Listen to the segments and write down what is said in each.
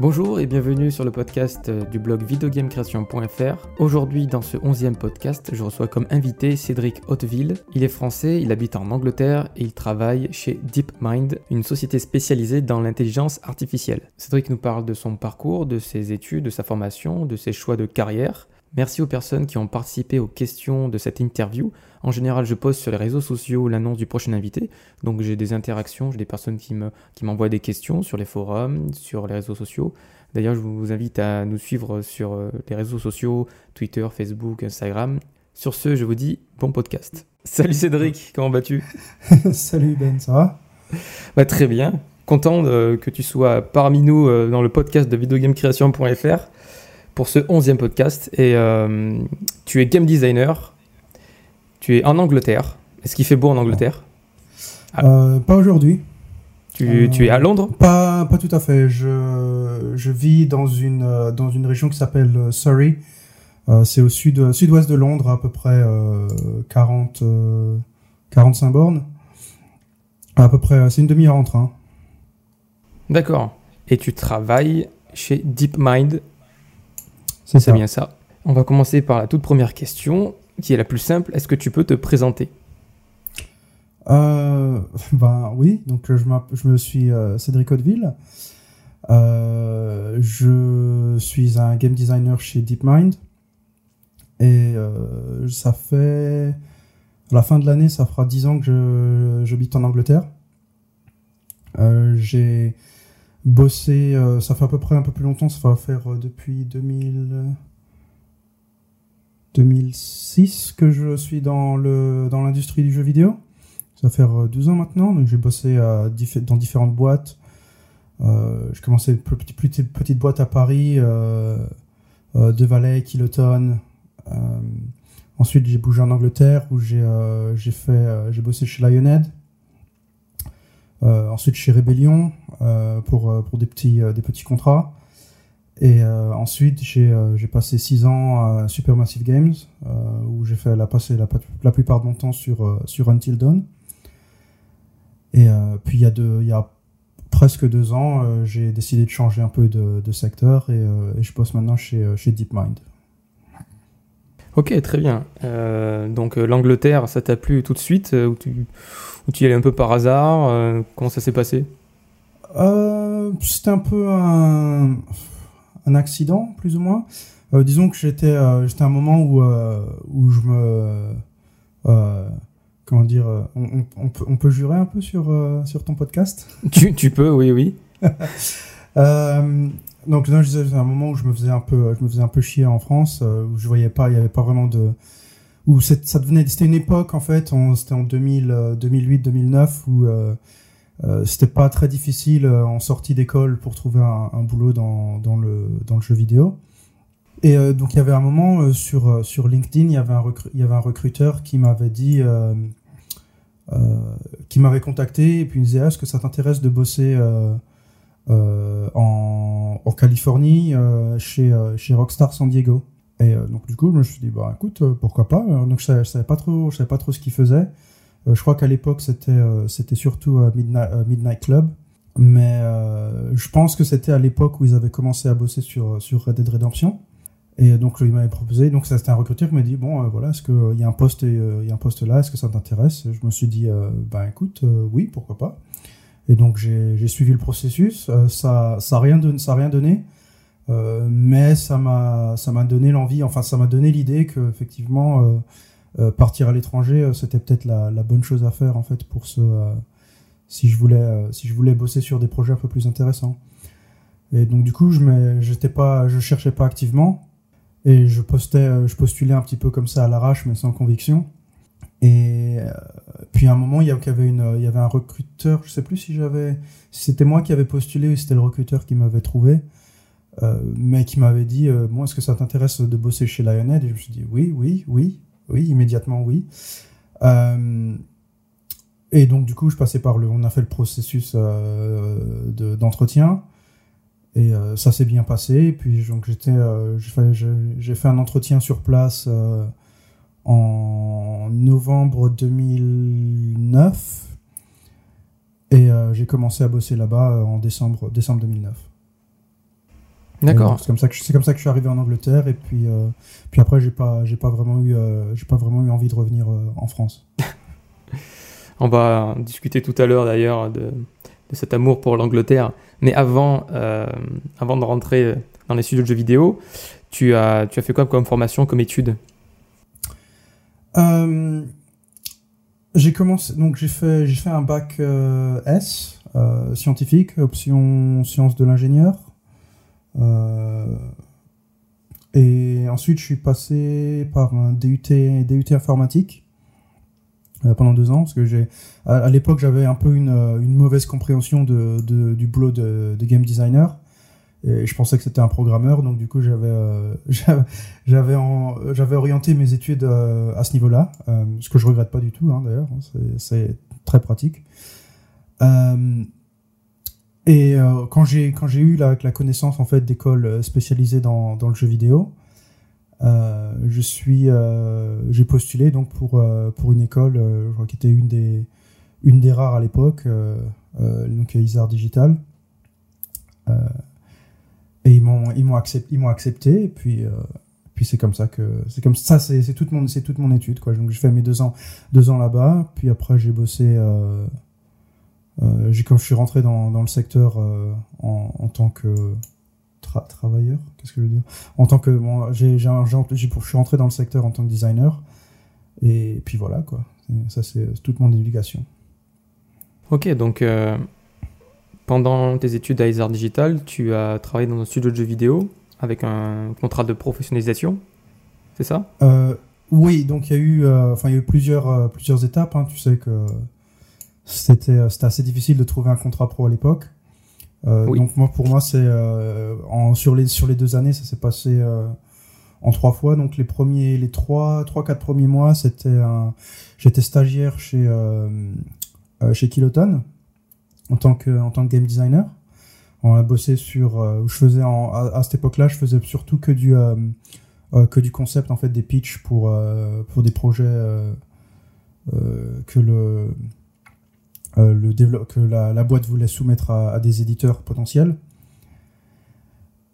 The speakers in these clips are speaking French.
Bonjour et bienvenue sur le podcast euh, du blog videogamecreation.fr. Aujourd'hui, dans ce 11e podcast, je reçois comme invité Cédric Hauteville. Il est français, il habite en Angleterre et il travaille chez DeepMind, une société spécialisée dans l'intelligence artificielle. Cédric nous parle de son parcours, de ses études, de sa formation, de ses choix de carrière. Merci aux personnes qui ont participé aux questions de cette interview. En général, je poste sur les réseaux sociaux l'annonce du prochain invité. Donc j'ai des interactions, j'ai des personnes qui m'envoient me, qui des questions sur les forums, sur les réseaux sociaux. D'ailleurs, je vous invite à nous suivre sur euh, les réseaux sociaux, Twitter, Facebook, Instagram. Sur ce, je vous dis bon podcast. Salut Cédric, comment vas-tu? Salut Ben, ça va? Bah, Très bien. Content que tu sois parmi nous euh, dans le podcast de videogamecreation.fr pour ce onzième podcast. Et euh, tu es game designer, tu es en Angleterre. Est-ce qu'il fait beau en Angleterre? Euh, Pas aujourd'hui. Tu, tu, es à Londres? pas, pas tout à fait. Je, je vis dans une, dans une région qui s'appelle Surrey. Euh, c'est au sud, sud-ouest de Londres, à peu près 40, 45 bornes. À peu près, c'est une demi-heure en train. D'accord. Et tu travailles chez DeepMind c'est bien ça. On va commencer par la toute première question, qui est la plus simple. Est-ce que tu peux te présenter? Euh, Ben oui, donc je, je me suis euh, Cédric Hauteville. Euh, je suis un game designer chez DeepMind. Et euh, ça fait... À la fin de l'année, ça fera 10 ans que j'habite en Angleterre. J'ai bossé, euh, ça fait à peu près un peu plus longtemps, ça va faire euh, depuis 2000, 2006 que je suis dans le dans l'industrie du jeu vidéo. Ça va faire 12 euh, ans maintenant, donc j'ai bossé dans différentes boîtes. j'ai commencé une petite, boîte à Paris, De Valais, Kiloton. ensuite, j'ai bougé en Angleterre où j'ai j'ai fait j'ai bossé chez Lionhead. ensuite chez Rebellion, euh, pour, euh, pour des, petits, euh, des petits contrats. Et ensuite, j'ai passé 6 ans à Supermassive Games, où j'ai fait la, passer la, plupart de mon temps sur, sur Until Dawn. Et puis, il y, a deux, il y a presque deux ans, j'ai décidé de changer un peu de, secteur et, et, je bosse maintenant chez, chez DeepMind. Ok, très bien. donc l'Angleterre, ça t'a plu tout de suite ou tu, ou tu y allais un peu par hasard Comment ça s'est passé? Euh, C'était un peu un, un, accident, plus ou moins. Euh, disons que j'étais euh, j'étais un moment où, euh, où je me. Euh, comment dire on, on, peut, on, peut, jurer un peu sur, sur ton podcast? Tu, tu peux, oui, oui. donc, là, je disais, un moment où je me faisais un peu, je me faisais un peu chier en France, où je voyais pas, il y avait pas vraiment de. Où ça devenait. C'était une époque, en fait, c'était en 2008-2009, où euh, c'était pas très difficile euh, en sortie d'école pour trouver un, boulot dans, dans, le, dans le jeu vidéo. Et euh, donc il y avait un moment euh, sur, sur LinkedIn, il y avait un, il y avait un recruteur qui m'avait dit, qui m'avait contacté et puis il me disait est-ce que ça t'intéresse de bosser en, en, Californie chez, chez Rockstar San Diego? Et donc du coup je me suis dit bah écoute pourquoi pas? Donc je savais, je savais je savais pas trop ce qu'il faisait. Euh, je crois qu'à l'époque, c'était euh, c'était surtout Midnight, Midnight Club. Mais euh, je pense que c'était à l'époque où ils avaient commencé à bosser sur, sur Red Dead Redemption. Et donc, il m'avait proposé, donc c'était un recruteur qui m'a dit, bon, voilà, est-ce qu'il y a un poste, y a un poste là, est-ce que ça t'intéresse? Je me suis dit, ben écoute, oui, pourquoi pas. Et donc, j'ai suivi le processus. ça ça n'a rien, ça rien donné, mais ça m'a donné l'envie, enfin, ça m'a donné l'idée que effectivement euh, partir à l'étranger, euh, c'était peut-être la, bonne chose à faire en fait pour ce euh, si je voulais si je voulais bosser sur des projets un peu plus intéressants. Et donc du coup, je j'étais pas je cherchais pas activement et je postais je postulais un petit peu comme ça à l'arrache mais sans conviction. Et puis à un moment, il y avait une il y avait un recruteur, je sais plus si j'avais c'était moi qui avais postulé ou c'était le recruteur qui m'avait trouvé. Euh, mais qui m'avait dit euh, Moi, est-ce que ça t'intéresse de bosser chez Lionhead? Et je me suis dit Oui, oui, oui. Oui, immédiatement, oui. Euh, et donc, du coup, je passais par le. On a fait le processus euh, d'entretien. et euh, ça s'est bien passé. puis, donc, j'étais, j'ai fait un entretien sur place en novembre 2009. Et j'ai commencé à bosser là-bas en décembre, décembre 2009. D'accord. C'est comme ça que c'est comme ça que je suis arrivé en Angleterre et puis puis après j'ai pas j'ai pas vraiment eu j'ai pas vraiment eu envie de revenir en France. On va discuter tout à l'heure d'ailleurs de, de, cet amour pour l'Angleterre. Mais avant, avant de rentrer dans les studios de jeux vidéo, tu as, tu as fait quoi comme formation, comme étude? Euh, J'ai commencé, donc j'ai fait, j'ai fait un bac euh, S, euh, scientifique, option sciences de l'ingénieur. Et ensuite, je suis passé par un DUT, DUT informatique pendant deux ans parce que j'ai à, l'époque j'avais un peu une, une mauvaise compréhension de, du boulot de, game designer et je pensais que c'était un programmeur, donc du coup j'avais euh, j'avais j'avais orienté mes études euh, à ce niveau-là, euh, ce que je regrette pas du tout hein, d'ailleurs, hein, c'est très pratique. Et quand j'ai quand j'ai eu la, la connaissance en fait d'écoles spécialisées dans, dans le jeu vidéo, je suis j'ai postulé donc pour pour une école, je crois qui était une des une des rares à l'époque, donc Isar Digital. Et ils m'ont ils m'ont accepté ils m'ont accepté et puis euh, puis c'est comme ça que c'est comme ça c'est toute mon c'est toute mon étude quoi donc j'ai fait mes deux ans deux ans là-bas puis après j'ai bossé euh, euh, j'ai comme je suis rentré dans, dans le secteur euh, en, en tant que travailleur qu'est-ce que je veux dire? En tant que bon, j'ai je suis rentré dans le secteur en tant que designer et puis voilà quoi ça c'est toute mon éducation ok donc pendant tes études à Isar Digital, tu as travaillé dans un studio de jeux vidéo avec un contrat de professionnalisation, c'est ça? Euh, Oui, donc il y a eu, euh, il y a eu plusieurs, euh, plusieurs étapes. Hein. Tu sais que c'était, assez difficile de trouver un contrat pro à l'époque. Donc moi, pour moi, c'est sur les sur les deux années, ça s'est passé en trois fois. Donc les premiers, les trois, trois quatre premiers mois, c'était j'étais stagiaire chez chez Kiloton en tant que en tant que game designer. On a bossé sur, euh, je faisais à, cette époque-là, je faisais surtout que du euh, euh, que du concept en fait des pitchs pour pour des projets que le le que la, la, boîte voulait soumettre à, des éditeurs potentiels.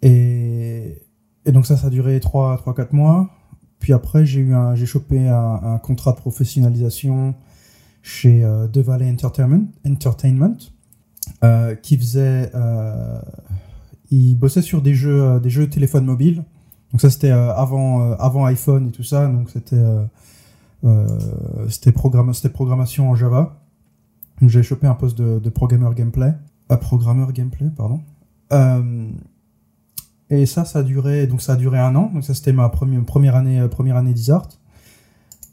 Et, et, donc ça, ça a duré 3, 3 4 mois. Puis après, j'ai chopé un, contrat de professionnalisation chez euh, Entertainment, euh, qui faisait, euh, il bossait sur des jeux, euh, des jeux téléphone mobile. Donc ça c'était avant, avant iPhone et tout ça. Donc c'était, c'était c'était programmation en Java. J'ai chopé un poste de, de programmeur gameplay, un programmeur gameplay, pardon. et ça, ça a duré, donc ça a duré un an. Donc ça, c'était ma première, première année, première année d'Isart.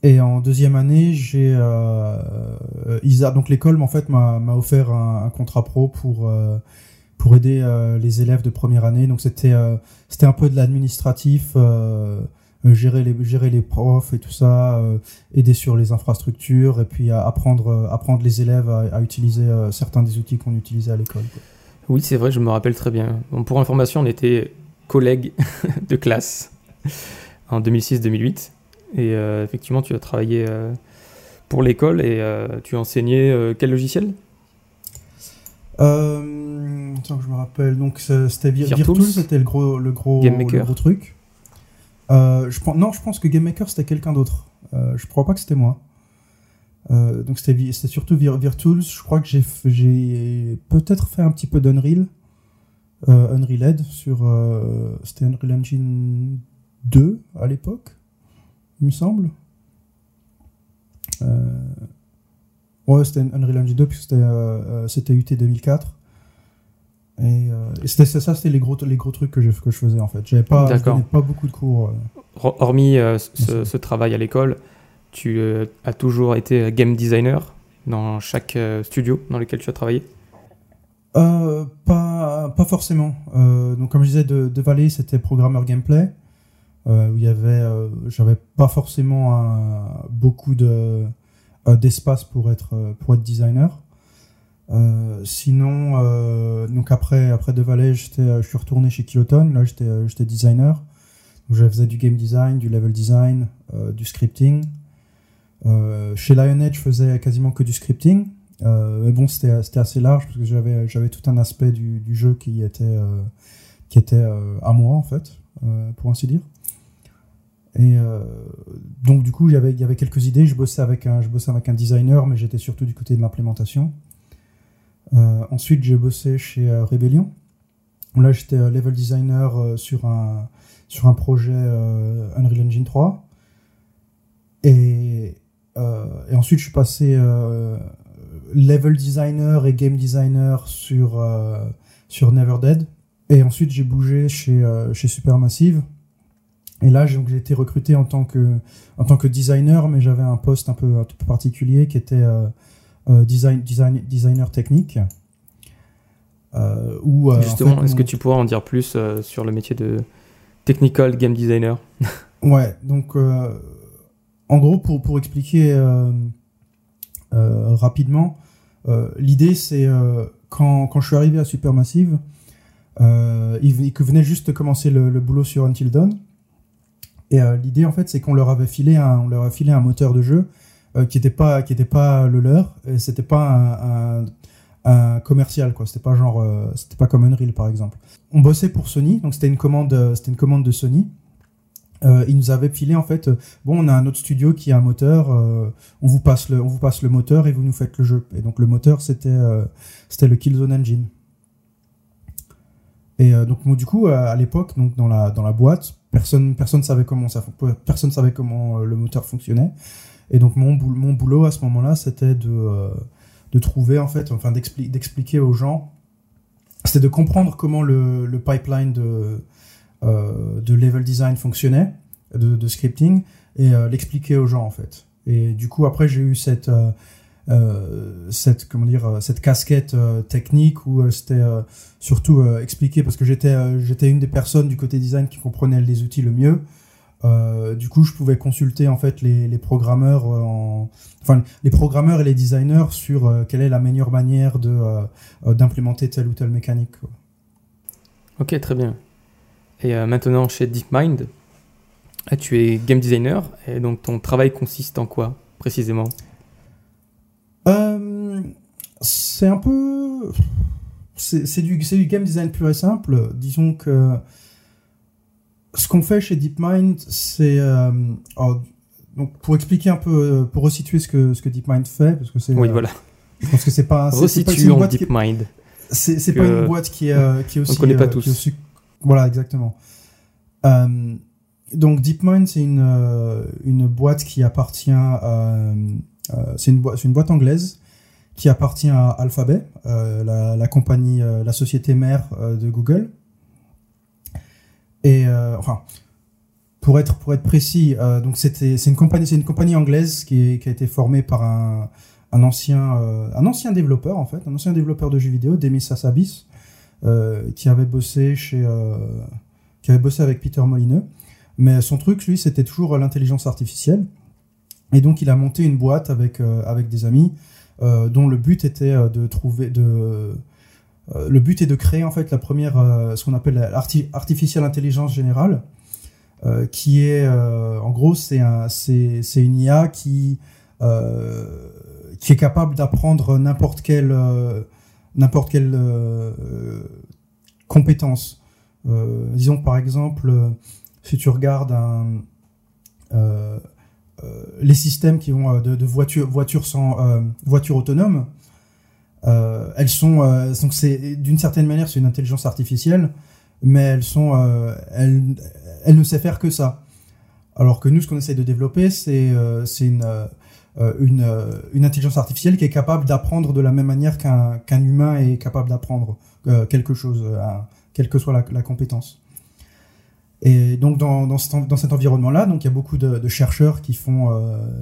Et en deuxième année, j'ai euh, Isa, donc l'école en fait m'a offert un, un, contrat pro pour euh, pour aider euh, les élèves de première année. Donc c'était euh, c'était un peu de l'administratif, euh, gérer les gérer les profs et tout ça, aider sur les infrastructures et puis apprendre apprendre les élèves à, à utiliser certains des outils qu'on utilisait à l'école. Oui, c'est vrai, je me rappelle très bien. Bon, pour information, on était collègues de classe en 2006-2008. Et euh, effectivement, tu as travaillé euh, pour l'école et euh, tu enseigné quel logiciel? Euh, attends que je me rappelle. Donc c'était Virtual, c'était le gros, le gros, le gros truc. Euh, non, je pense que Game Maker c'était quelqu'un d'autre. Euh, je crois pas que c'était moi. Euh, donc c'était surtout Vir Virtuals. Je crois que j'ai peut-être fait un petit peu d'Unreal, Unreal Ed sur c'était Unreal Engine 2 à l'époque il me semble. Euh... Ouais, c'était Unreal Engine 2, puisque c'était, euh, euh UT 2004. Et, euh, et c'était ça, c'était les gros, les gros trucs que je, que je faisais en fait. J'avais pas, pas beaucoup de cours. Euh. Hormis euh, ce, ce, travail à l'école, tu as toujours été game designer dans chaque studio dans lequel tu as travaillé? Pas, pas forcément. donc comme je disais, de, de Valley, c'était programmeur gameplay. Où il y avait, j'avais pas forcément beaucoup de d'espace pour être pour être designer. Sinon, donc après après De Valley, j'étais, je suis retourné chez Kiloton. Là, j'étais designer. Donc, je faisais du game design, du level design, du scripting. chez Lionhead, je faisais quasiment que du scripting. mais bon, c'était assez large parce que j'avais tout un aspect du, jeu qui était qui était à moi en fait, pour ainsi dire. Et donc du coup, il y avait quelques idées. Je bossais avec un, je bossais avec un designer, mais j'étais surtout du côté de l'implémentation. Ensuite, j'ai bossé chez Rebellion. Là, j'étais level designer sur un sur un projet Unreal Engine 3. Et, et ensuite, je suis passé level designer et game designer sur, euh, sur Never Dead. Et ensuite, j'ai bougé chez, euh, chez Supermassive. Et là, j'ai été recruté en tant que, en tant que designer, mais j'avais un poste un peu, un peu particulier qui était euh, design, design, designer technique. où, Justement, est-ce que tu pourrais en dire plus sur le métier de technical game designer Ouais, donc en gros, pour, pour expliquer rapidement, euh, l'idée, c'est euh, quand, quand je suis arrivé à Supermassive, euh, ils, venaient juste de commencer le, boulot sur Until Dawn. Et l'idée, en fait, c'est qu'on leur avait filé un, on leur a filé un moteur de jeu qui n'était pas, qui pas le leur. Et c'était pas un, commercial, quoi. C'était pas genre, c'était pas comme Unreal, par exemple. On bossait pour Sony, donc c'était une commande, c'était une commande de Sony. Euh, il nous avait filé en fait, euh, bon, on a un autre studio qui a un moteur, euh, on vous passe le, on vous passe le moteur et vous nous faites le jeu. Et donc le moteur c'était, euh, c'était le Killzone Engine. Et donc du coup à, l'époque, donc dans la dans la boîte, personne personne savait comment ça, personne savait comment le moteur fonctionnait. Et donc mon boulot, mon boulot à ce moment-là, c'était de de trouver en fait, enfin d'expliquer aux gens, c'était de comprendre comment le, pipeline de euh, de level design fonctionnait, de, scripting, et euh, l'expliquer aux gens en fait. Et du coup après j'ai eu cette euh, cette comment dire cette casquette technique où c'était surtout expliquer parce que j'étais j'étais une des personnes du côté design qui comprenait les outils le mieux du coup je pouvais consulter en fait les, les programmeurs en enfin les programmeurs et les designers sur quelle est la meilleure manière de d'implémenter telle ou telle mécanique ok très bien et euh, maintenant chez DeepMind, ah, tu es game designer et donc ton travail consiste en quoi précisément? Euh, C'est un peu. C'est du, du game design pur et simple. Disons que ce qu'on fait chez DeepMind, c'est. Euh, donc pour expliquer un peu, pour resituer ce que, ce que DeepMind fait, parce que c'est. Oui, voilà. Je pense que c'est pas. Resituons DeepMind. C'est pas une boîte qui est, qui est aussi. On ne connaît pas tous. Voilà, exactement. Euh, donc DeepMind, c'est une, euh, une boîte qui appartient à... Euh, c'est une, une, boîte anglaise qui appartient à Alphabet, la, la, compagnie, la société mère de Google. Et enfin, pour être pour être précis, donc c'était c'est une compagnie c'est une compagnie anglaise qui, qui, a été formée par un, un ancien un ancien développeur en fait, un ancien développeur de jeux vidéo, Demis Hassabis, euh, qui avait bossé chez, euh, qui avait bossé avec Peter Molineux. Mais son truc, lui, c'était toujours l'intelligence artificielle. Et donc, il a monté une boîte avec, euh, avec des amis dont le but était de trouver, de, le but est de créer en fait la première, ce qu'on appelle l'artificielle intelligence générale, qui est, en gros, c'est un, une IA qui, qui est capable d'apprendre n'importe quel n'importe quelle euh, compétence. Euh, disons par exemple, si tu regardes euh, les systèmes qui vont de, de voitures voitures sans voitures autonomes, elles sont donc c'est d'une certaine manière c'est une intelligence artificielle, mais elles sont elles, elles ne savent faire que ça. Alors que nous, ce qu'on essaie de développer, c'est c'est une euh, une, euh, une, intelligence artificielle qui est capable d'apprendre de la même manière qu'un qu'un humain est capable d'apprendre euh, quelque chose, quelle que soit la, la, compétence. Et donc dans, dans, cet, dans cet environnement-là, donc il y a beaucoup de, de chercheurs qui font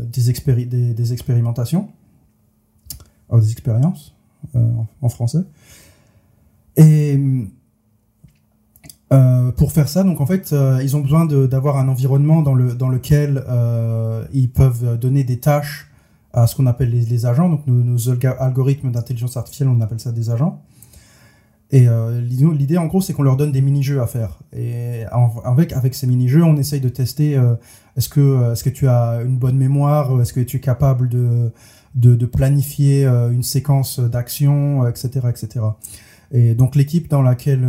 des, expéri des, des, expérimentations, des expériences en, en, français. Et euh, pour faire ça, donc en fait, euh, ils ont besoin d'avoir un environnement dans, le, dans lequel euh, ils peuvent donner des tâches à ce qu'on appelle les, agents. Donc nos, algorithmes d'intelligence artificielle, on appelle ça des agents. Et euh, l'idée, en gros, c'est qu'on leur donne des mini-jeux à faire. Et avec, avec ces mini-jeux, on essaye de tester euh, est-ce que, est-ce que tu as une bonne mémoire, est-ce que tu es capable de, de, planifier une séquence d'action, etc., etc. Et donc l'équipe dans laquelle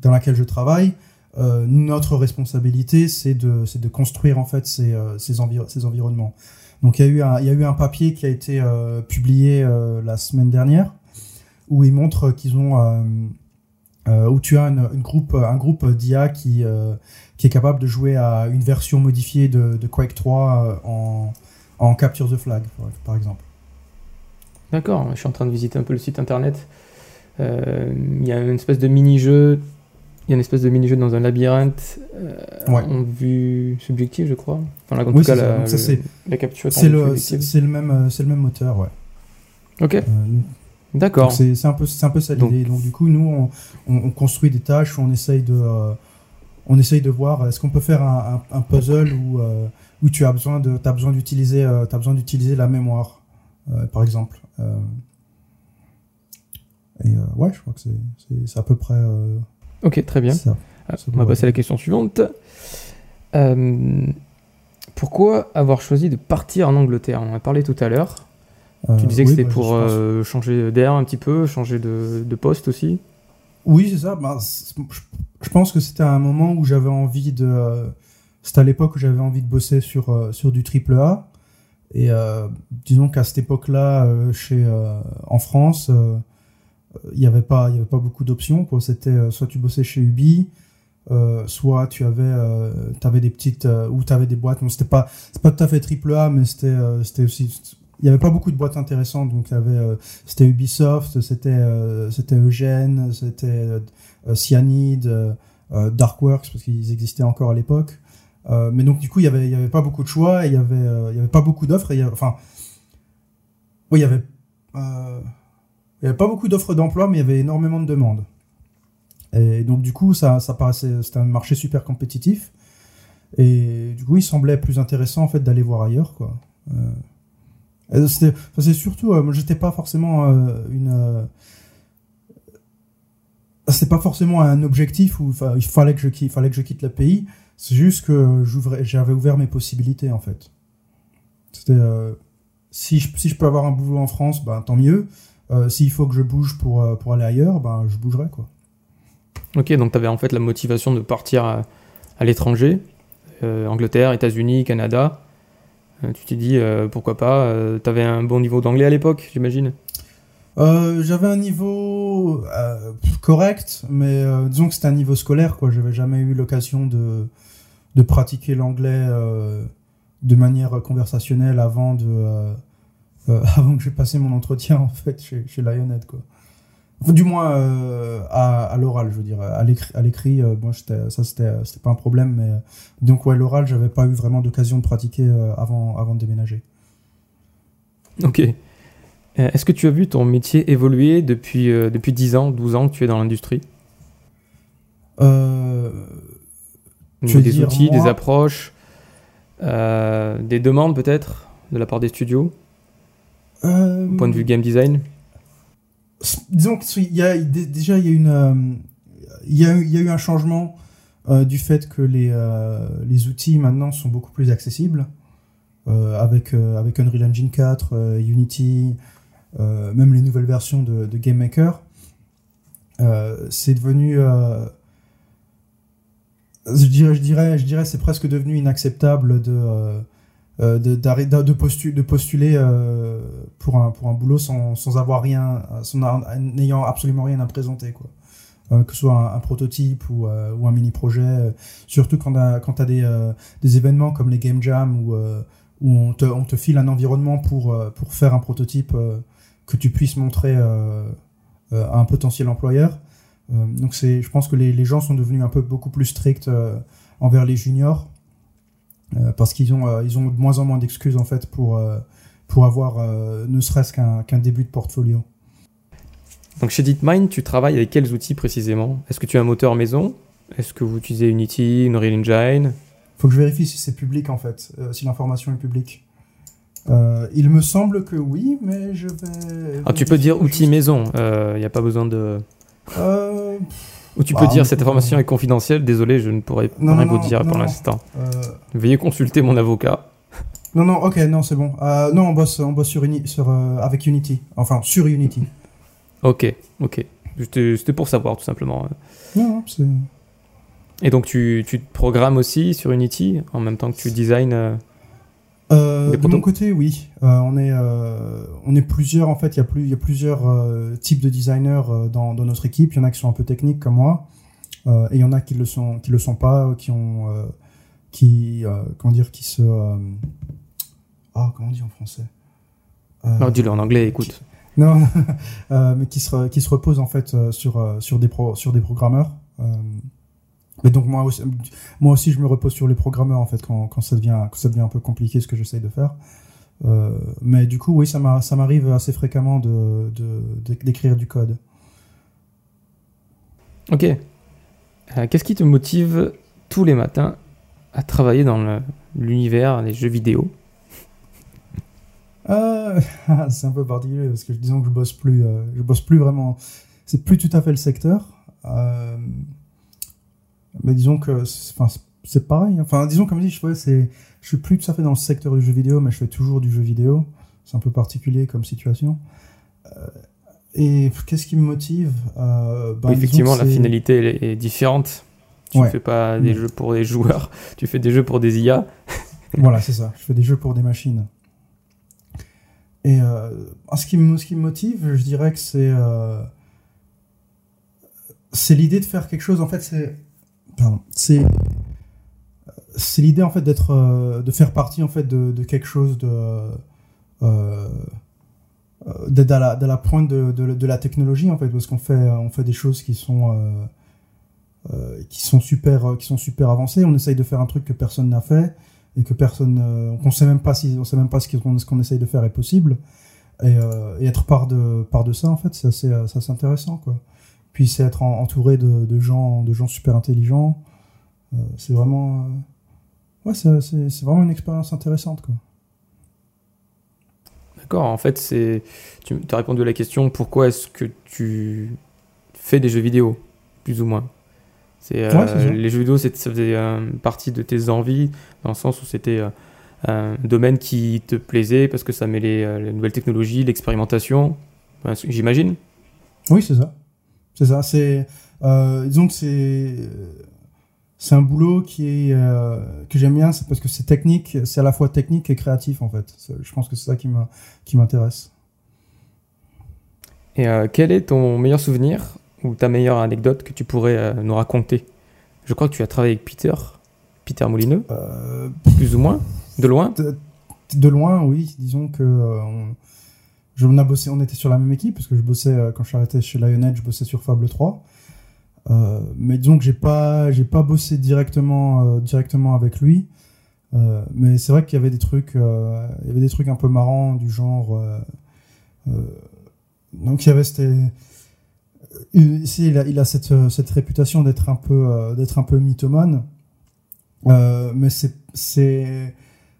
dans laquelle je travaille, notre responsabilité c'est de de construire en fait ces ces, ces environnements. Donc il y a eu un il y a eu un papier qui a été publié la semaine dernière où il montre qu'ils ont euh, où tu as groupe, un groupe d'IA qui, euh, qui est capable de jouer à une version modifiée de, de Quake 3 euh, en, en Capture the Flag, par exemple. D'accord, je suis en train de visiter un peu le site internet. Il y a une espèce de mini-jeu il y a une espèce de mini-jeu dans un labyrinthe en vue subjective, je crois. Enfin, en tout cas, la, la, capture. C'est le, le, même, c'est le même moteur, ouais. Ok. D'accord. C'est un peu, c'est un peu ça l'idée. Donc, du coup, nous, on, construit des tâches, on essaye de, euh, on essaye de voir est-ce qu'on peut faire un, puzzle où, euh, où tu as besoin de, as besoin d'utiliser, euh, as besoin d'utiliser la mémoire, par exemple. et ouais, je crois que c'est à peu près. ok, très bien. Ah, on va passer à la question suivante. pourquoi avoir choisi de partir en Angleterre? On en a parlé tout à l'heure. Euh, tu disais que c'était bah, pour euh, changer d'air un petit peu, changer de, poste aussi Oui, c'est ça. Bah, je pense que c'était un moment où j'avais envie de. C'était à l'époque où j'avais envie de bosser sur, euh, sur du triple A. Et disons qu'à cette époque-là, chez en France, il n'y avait pas y avait pas beaucoup d'options. C'était soit tu bossais chez Ubi, soit tu avais avais des petites ou tu avais des boîtes. Bon, c'était pas pas tout à fait triple A, mais c'était aussi il n'y avait pas beaucoup de boîtes intéressantes. Donc, euh, c'était Ubisoft, c'était, euh, c'était Eugène, c'était euh, Cyanide, Darkworks, parce qu'ils existaient encore à l'époque. mais donc, du coup, il n'y avait, y avait pas beaucoup de choix, il n'y avait, il y avait pas beaucoup d'offres. Enfin, oui, il y avait, y pas beaucoup d'offres d'emploi, mais il y avait énormément de demandes. Et donc, du coup, ça, paraissait, c'était un marché super compétitif. Et du coup, il semblait plus intéressant, en fait, d'aller voir ailleurs, quoi. C'est surtout, euh, moi j'étais pas forcément euh, une. c'est pas forcément un objectif où il fallait que je quitte, fallait que je quitte le pays. C'est juste que j'avais ouvert mes possibilités en fait. C'était si je, si je peux avoir un boulot en France, ben tant mieux. S'il faut que je bouge pour, pour aller ailleurs, ben je bougerai quoi. Ok, donc tu avais en fait la motivation de partir à l'étranger, Angleterre, États-Unis, Canada. Euh, tu t'es dit euh, pourquoi pas euh, Tu avais un bon niveau d'anglais à l'époque, j'imagine? J'avais un niveau correct, mais disons que c'était un niveau scolaire. quoi. J'avais jamais eu l'occasion de, de pratiquer l'anglais de manière conversationnelle avant de avant que j'ai passé mon entretien en fait chez, chez Lionhead quoi du moins euh, à, l'oral, je veux dire. À l'écrit, euh, moi, ça, c'était pas un problème. Mais, donc, ouais, l'oral, j'avais pas eu vraiment d'occasion de pratiquer euh, avant, avant de déménager. Ok. Est-ce que tu as vu ton métier évoluer depuis, depuis 10 ans, 12 ans que tu es dans l'industrie? Euh, Des outils, des approches, des demandes peut-être de la part des studios? Point de vue game design? Disons qu'il y a déjà il y a euh, eu un changement euh, du fait que les euh, les outils maintenant sont beaucoup plus accessibles avec avec Unreal Engine 4, Unity, même les nouvelles versions de, de Game Maker. c'est devenu je dirais je dirais je dirais c'est presque devenu inacceptable de euh, de, de, de, postuler euh, pour, un, pour un boulot sans, sans avoir rien, sans n'ayant absolument rien à présenter. Quoi. Euh, que ce soit un, prototype ou, ou un mini-projet. surtout quand tu as, des, des événements comme les Game Jam où, où on, te, on te file un environnement pour, pour faire un prototype que tu puisses montrer à un potentiel employeur. donc je pense que les, les gens sont devenus un peu beaucoup plus stricts envers les juniors parce qu'ils ont, euh, ils ont de moins en moins d'excuses en fait pour, euh, pour avoir ne serait-ce qu'un début de portfolio. Donc chez DeepMind, tu travailles avec quels outils précisément? Est-ce que tu as un moteur maison? Est-ce que vous utilisez Unity, Unreal Engine? Faut que je vérifie si c'est public en fait, si l'information est publique. il me semble que oui, mais je vais. Ah, tu peux dire outils maison. Il n'y a pas besoin de. Ou tu peux bah, dire cette information est confidentielle, désolé, je ne pourrais rien vous dire pour l'instant. Euh, Veuillez consulter mon avocat. Non, non, ok, non, c'est bon. Euh, non, on bosse, on bosse sur, sur euh, avec Unity. Enfin, sur Unity. Ok, ok. C'était pour savoir, tout simplement. Non, c'est. Et donc, tu, tu programmes aussi sur Unity en même temps que tu designs euh, de mon côté, oui. Euh, on est euh, on est plusieurs en fait. Il y a plus il y a plusieurs types de designers dans, dans notre équipe. Il y en a qui sont un peu techniques comme moi, et il y en a qui le sont qui le sont pas, qui ont qui comment dire qui se ah comment on dit en français? non, dis-le en anglais. Écoute. Non, mais qui se qui se reposent en fait sur sur des pro, sur des programmeurs. Mais donc moi aussi, moi aussi, je me repose sur les programmeurs en fait quand, quand ça devient quand ça devient un peu compliqué ce que j'essaye de faire. Euh, mais du coup, oui, ça m'arrive assez fréquemment de d'écrire du code. Ok. Euh, qu'est-ce qui te motive tous les matins à travailler dans l'univers des jeux vidéo? Euh, C'est un peu particulier parce que disons que je bosse plus, je bosse plus vraiment. C'est plus tout à fait le secteur. Mais disons que, enfin, c'est pareil. Hein. Enfin, disons comme je dis, je, c'est, je suis plus tout à fait dans le secteur du jeu vidéo, mais je fais toujours du jeu vidéo. C'est un peu particulier comme situation. Euh, et qu'est-ce qui me motive euh, ben, Effectivement, la finalité est différente. Tu ne fais pas des jeux pour des joueurs, tu fais des jeux pour des IA. voilà, c'est ça. Je fais des jeux pour des machines. Et euh, ce, qui me, ce qui me motive, je dirais que c'est euh, c'est l'idée de faire quelque chose. En fait, c'est c'est c'est l'idée en fait d'être euh, de faire partie en fait de, quelque chose de euh, euh, d'être à la, la pointe de, de, la technologie en fait parce qu'on fait on fait des choses qui sont qui sont super qui sont super avancées. On essaye de faire un truc que personne n'a fait et que personne on sait même pas si on sait même pas ce qu'on ce qu'on essaye de faire est possible. Et, et, être part de part de ça en fait c'est assez, assez intéressant quoi puis c'est être entouré de, gens, de gens super intelligents. Euh, c'est vraiment, euh, ouais, c'est vraiment une expérience intéressante, quoi. D'accord. En fait, c'est, tu as répondu à la question pourquoi est-ce que tu fais des jeux vidéo, plus ou moins? C'est euh, les jeux vidéo, ça faisait partie de tes envies, dans le sens où c'était un domaine qui te plaisait parce que ça mêlait les nouvelles technologies, l'expérimentation, j'imagine? Oui, c'est ça. C'est ça. C'est euh, disons que c'est c'est un boulot qui est euh, que j'aime bien, c'est parce que c'est technique, c'est à la fois technique et créatif en fait. Je pense que c'est ça qui qui m'intéresse. Et euh, quel est ton meilleur souvenir ou ta meilleure anecdote que tu pourrais nous raconter? Je crois que tu as travaillé avec Peter, Peter Moulineux, plus ou moins, de loin? De, de loin, oui. Disons que on, on a bossé, on était sur la même équipe parce que je bossais euh, quand je suis chez Lionhead, je bossais sur Fable 3. Euh, mais disons que j'ai pas, j'ai pas bossé directement, euh, directement avec lui. mais c'est vrai qu'il y avait des trucs, il y avait des trucs un peu marrants du genre. donc il y avait ici il a, il a cette, cette réputation d'être un peu, d'être un peu mythomane. mais c'est, c'est,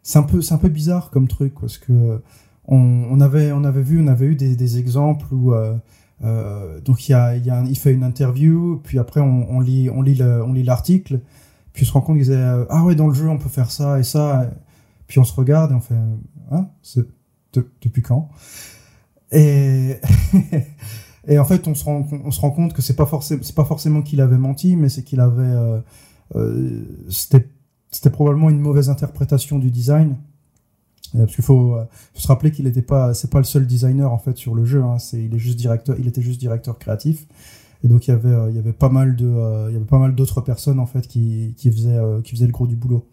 c'est un peu, c'est un peu bizarre comme truc parce que on, avait, on avait vu, on avait eu des, exemples où euh, euh, donc il, y a, il, fait une interview, puis après on, lit, on lit, on lit l'article, puis on se rend compte qu'il disait euh, ah ouais dans le jeu on peut faire ça et ça, puis on se regarde et on fait hein depuis quand? Et et en fait on se rend, on se rend compte que c'est pas forcément c'est pas forcément qu'il avait menti, mais c'est qu'il avait c'était c'était probablement une mauvaise interprétation du design. euh, parce qu'il faut, euh, faut, se rappeler qu'il n'était pas, c'est pas le seul designer en fait sur le jeu. Hein, il est juste directeur, il était juste directeur créatif. Et donc il y avait, euh, pas mal d'autres personnes en fait qui, qui faisaient, le gros du boulot.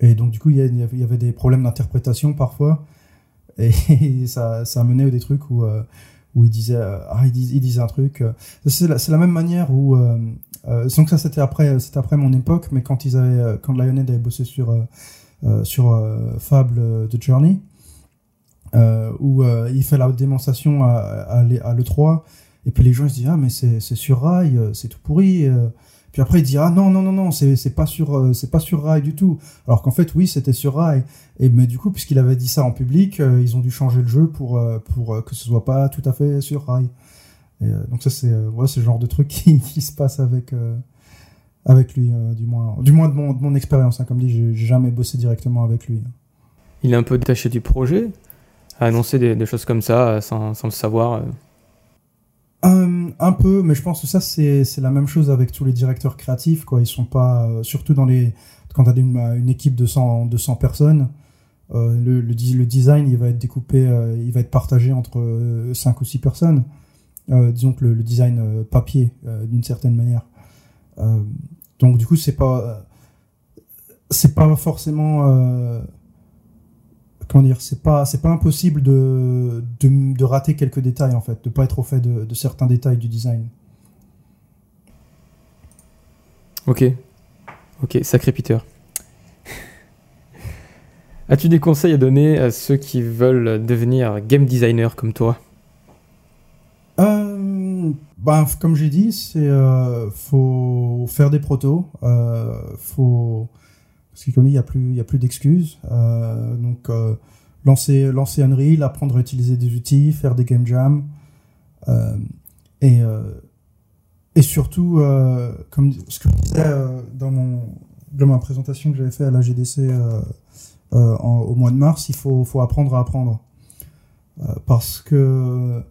Et donc du coup il y, avait, des problèmes d'interprétation parfois, et ça, ça mené à des trucs où, où il disait, ah, un truc. C'est la, même manière où, euh, donc ça c'était après, mon époque, mais quand ils avaient, quand Lionhead avait bossé sur euh, sur euh, Fable de Journey, euh, où il fait la démonstration à, à, l'E3, et puis les gens se disent Ah, mais c'est sur rail, c'est tout pourri. Puis après, il dit ah non non non non, c'est pas sur pas sur rail du tout. Alors qu'en fait oui, c'était sur rail. Et mais du coup, puisqu'il avait dit ça en public, ils ont dû changer le jeu pour pour que ce soit pas tout à fait sur rail. Et, donc ça c'est ouais, ce genre de truc qui se passe avec avec lui, euh, du moins, du moins de mon, mon expérience. Hein. Comme dit, j'ai jamais bossé directement avec lui. Il est un peu détaché du projet, à annoncer des, choses comme ça euh, sans, sans le savoir. un, peu, mais je pense que ça c'est la même chose avec tous les directeurs créatifs quoi. Ils sont pas surtout dans les quand t'as une, une équipe de 100 de 100 personnes. Euh, le, le, le, design, il va être découpé, euh, il va être partagé entre 5 ou 6 personnes. disons que le, le design papier, d'une certaine manière. Donc du coup, c'est pas c'est pas forcément euh, comment dire c'est pas c'est pas impossible de, de, rater quelques détails en fait de pas être au fait de, de certains détails du design. Ok. Ok sacré Peter. As-tu des conseils à donner à ceux qui veulent devenir game designer comme toi? euh, bah, comme j'ai dit c'est euh, faut faire des protos euh, faut parce qu'il il n'y a plus, il y a plus d'excuses. Euh, donc, lancer, lancer Unreal, apprendre à utiliser des outils, faire des game jams. Et, et surtout, comme ce que je disais dans, mon, dans ma présentation que j'avais fait à la GDC au mois de mars, il faut, faut apprendre à apprendre. parce que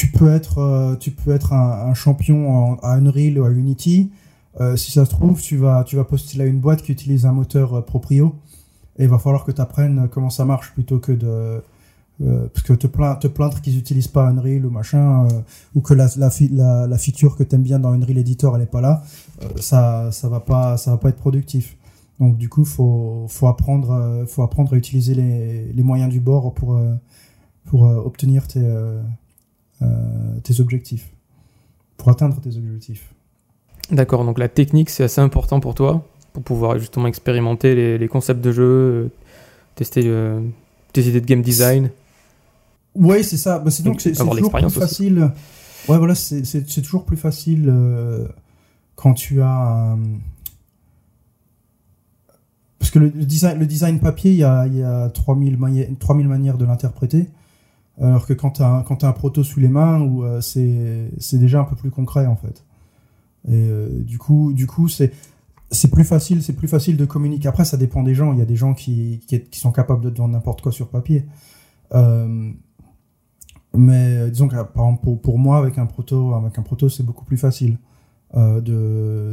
tu peux être, tu peux être un, champion à Unreal ou à Unity, euh, si ça se trouve, tu vas, tu vas postuler à une boîte qui utilise un moteur euh, proprio et il va falloir que tu apprennes comment ça marche plutôt que de. Euh, parce que te, plaindre, qu'ils n'utilisent pas Unreal ou machin, ou que la, feature que tu aimes bien dans Unreal Editor elle est pas là, ça, ça va pas, ça va pas être productif. Donc du coup, faut, faut apprendre, faut apprendre à utiliser les, les moyens du bord pour, pour obtenir tes, tes objectifs, pour atteindre tes objectifs. D'accord, donc la technique c'est assez important pour toi, pour pouvoir justement expérimenter les, concepts de jeu, euh, tester euh, tes idées de game design. Oui, c'est ça. Bah, c'est donc c'est toujours plus facile. Ouais, voilà, c'est toujours plus facile euh, quand tu as. Parce que le, design, le design papier, il y a, il y a 3000, 3000 manières de l'interpréter. Alors que quand tu as, as, un proto sous les mains, c'est déjà un peu plus concret en fait. Et euh, du coup, du coup, c'est c'est plus facile, c'est plus facile de communiquer. Après, ça dépend des gens. Il y a des gens qui, qui, sont capables de vendre n'importe quoi sur papier. Euh, mais disons que par exemple pour, pour, moi, avec un proto, avec un proto, c'est beaucoup plus facile euh, de